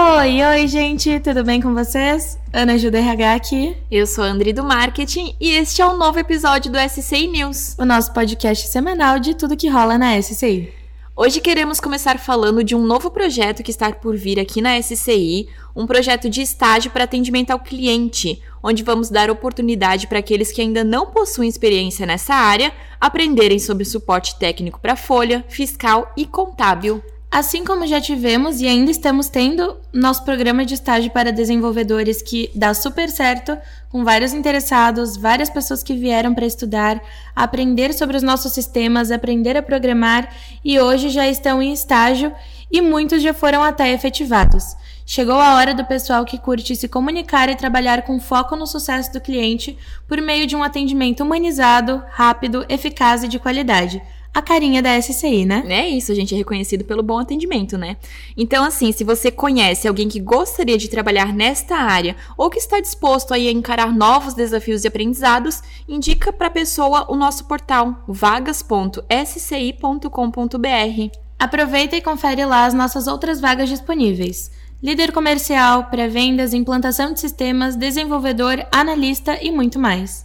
Oi, oi, gente, tudo bem com vocês? Ana Ajuda RH aqui. Eu sou a Andri do Marketing e este é um novo episódio do SCI News, o nosso podcast semanal de tudo que rola na SCI. Hoje queremos começar falando de um novo projeto que está por vir aqui na SCI, um projeto de estágio para atendimento ao cliente, onde vamos dar oportunidade para aqueles que ainda não possuem experiência nessa área aprenderem sobre suporte técnico para folha, fiscal e contábil. Assim como já tivemos e ainda estamos tendo nosso programa de estágio para desenvolvedores que dá super certo, com vários interessados, várias pessoas que vieram para estudar, aprender sobre os nossos sistemas, aprender a programar e hoje já estão em estágio e muitos já foram até efetivados. Chegou a hora do pessoal que curte se comunicar e trabalhar com foco no sucesso do cliente por meio de um atendimento humanizado, rápido, eficaz e de qualidade a carinha da SCI, né? É isso, a gente é reconhecido pelo bom atendimento, né? Então, assim, se você conhece alguém que gostaria de trabalhar nesta área ou que está disposto a encarar novos desafios e aprendizados, indica para a pessoa o nosso portal vagas.sci.com.br. Aproveita e confere lá as nossas outras vagas disponíveis. Líder comercial, pré-vendas, implantação de sistemas, desenvolvedor, analista e muito mais.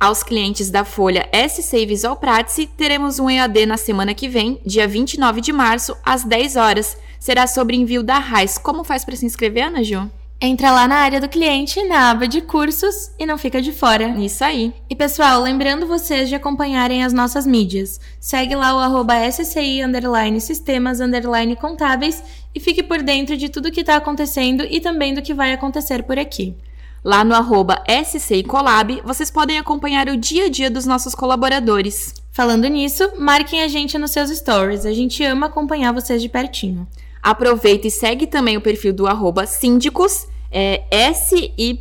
Aos clientes da Folha SC Visual Pratice, teremos um EAD na semana que vem, dia 29 de março, às 10 horas. Será sobre envio da RAIS. Como faz para se inscrever, Ana Ju? Entra lá na área do cliente, na aba de cursos e não fica de fora. Isso aí. E pessoal, lembrando vocês de acompanharem as nossas mídias. Segue lá o arroba SCI underline sistemas underline contábeis e fique por dentro de tudo que está acontecendo e também do que vai acontecer por aqui. Lá no arroba SCIColab, vocês podem acompanhar o dia a dia dos nossos colaboradores. Falando nisso, marquem a gente nos seus stories. A gente ama acompanhar vocês de pertinho. Aproveita e segue também o perfil do arroba síndicos, é S-Y-Y,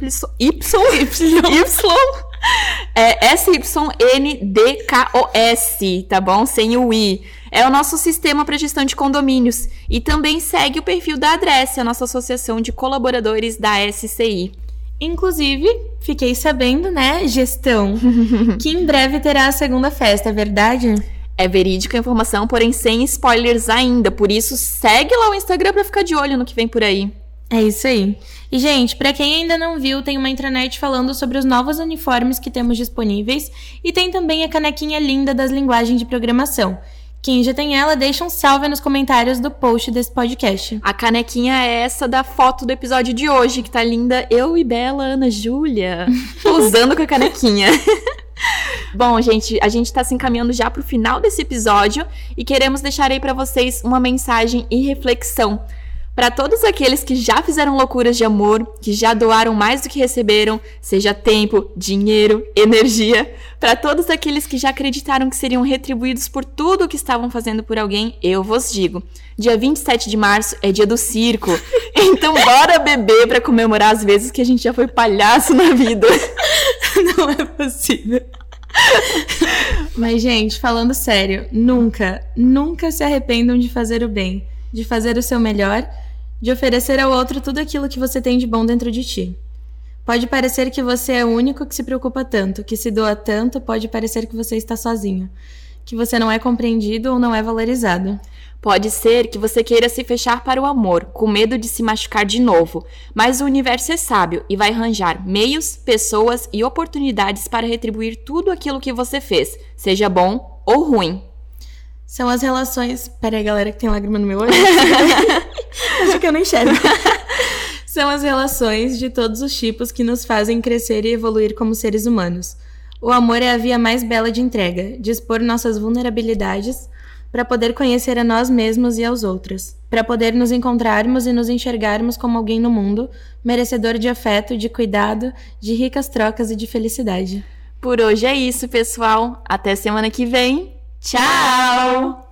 é S-Y-N-D-K-O-S, tá bom? Sem o I. É o nosso sistema para gestão de condomínios. E também segue o perfil da Adresse, a nossa associação de colaboradores da SCI. Inclusive, fiquei sabendo, né, gestão, que em breve terá a segunda festa, é verdade? É verídica a informação, porém sem spoilers ainda. Por isso, segue lá o Instagram pra ficar de olho no que vem por aí. É isso aí. E, gente, para quem ainda não viu, tem uma intranet falando sobre os novos uniformes que temos disponíveis e tem também a canequinha linda das linguagens de programação. Quem já tem ela, deixa um salve nos comentários do post desse podcast. A canequinha é essa da foto do episódio de hoje, que tá linda eu e bela Ana Júlia, usando com a canequinha. Bom, gente, a gente tá se encaminhando já pro final desse episódio e queremos deixar aí para vocês uma mensagem e reflexão para todos aqueles que já fizeram loucuras de amor, que já doaram mais do que receberam, seja tempo, dinheiro, energia, para todos aqueles que já acreditaram que seriam retribuídos por tudo o que estavam fazendo por alguém, eu vos digo. Dia 27 de março é dia do circo. Então bora beber para comemorar as vezes que a gente já foi palhaço na vida. Não é possível. Mas, gente, falando sério, nunca, nunca se arrependam de fazer o bem, de fazer o seu melhor de oferecer ao outro tudo aquilo que você tem de bom dentro de ti. Pode parecer que você é o único que se preocupa tanto, que se doa tanto, pode parecer que você está sozinho, que você não é compreendido ou não é valorizado. Pode ser que você queira se fechar para o amor, com medo de se machucar de novo, mas o universo é sábio e vai arranjar meios, pessoas e oportunidades para retribuir tudo aquilo que você fez, seja bom ou ruim. São as relações. Pera aí, galera, que tem lágrima no meu olho. Eu não enxergo. São as relações de todos os tipos que nos fazem crescer e evoluir como seres humanos. O amor é a via mais bela de entrega, de expor nossas vulnerabilidades para poder conhecer a nós mesmos e aos outros, para poder nos encontrarmos e nos enxergarmos como alguém no mundo, merecedor de afeto, de cuidado, de ricas trocas e de felicidade. Por hoje é isso, pessoal. Até semana que vem. Tchau!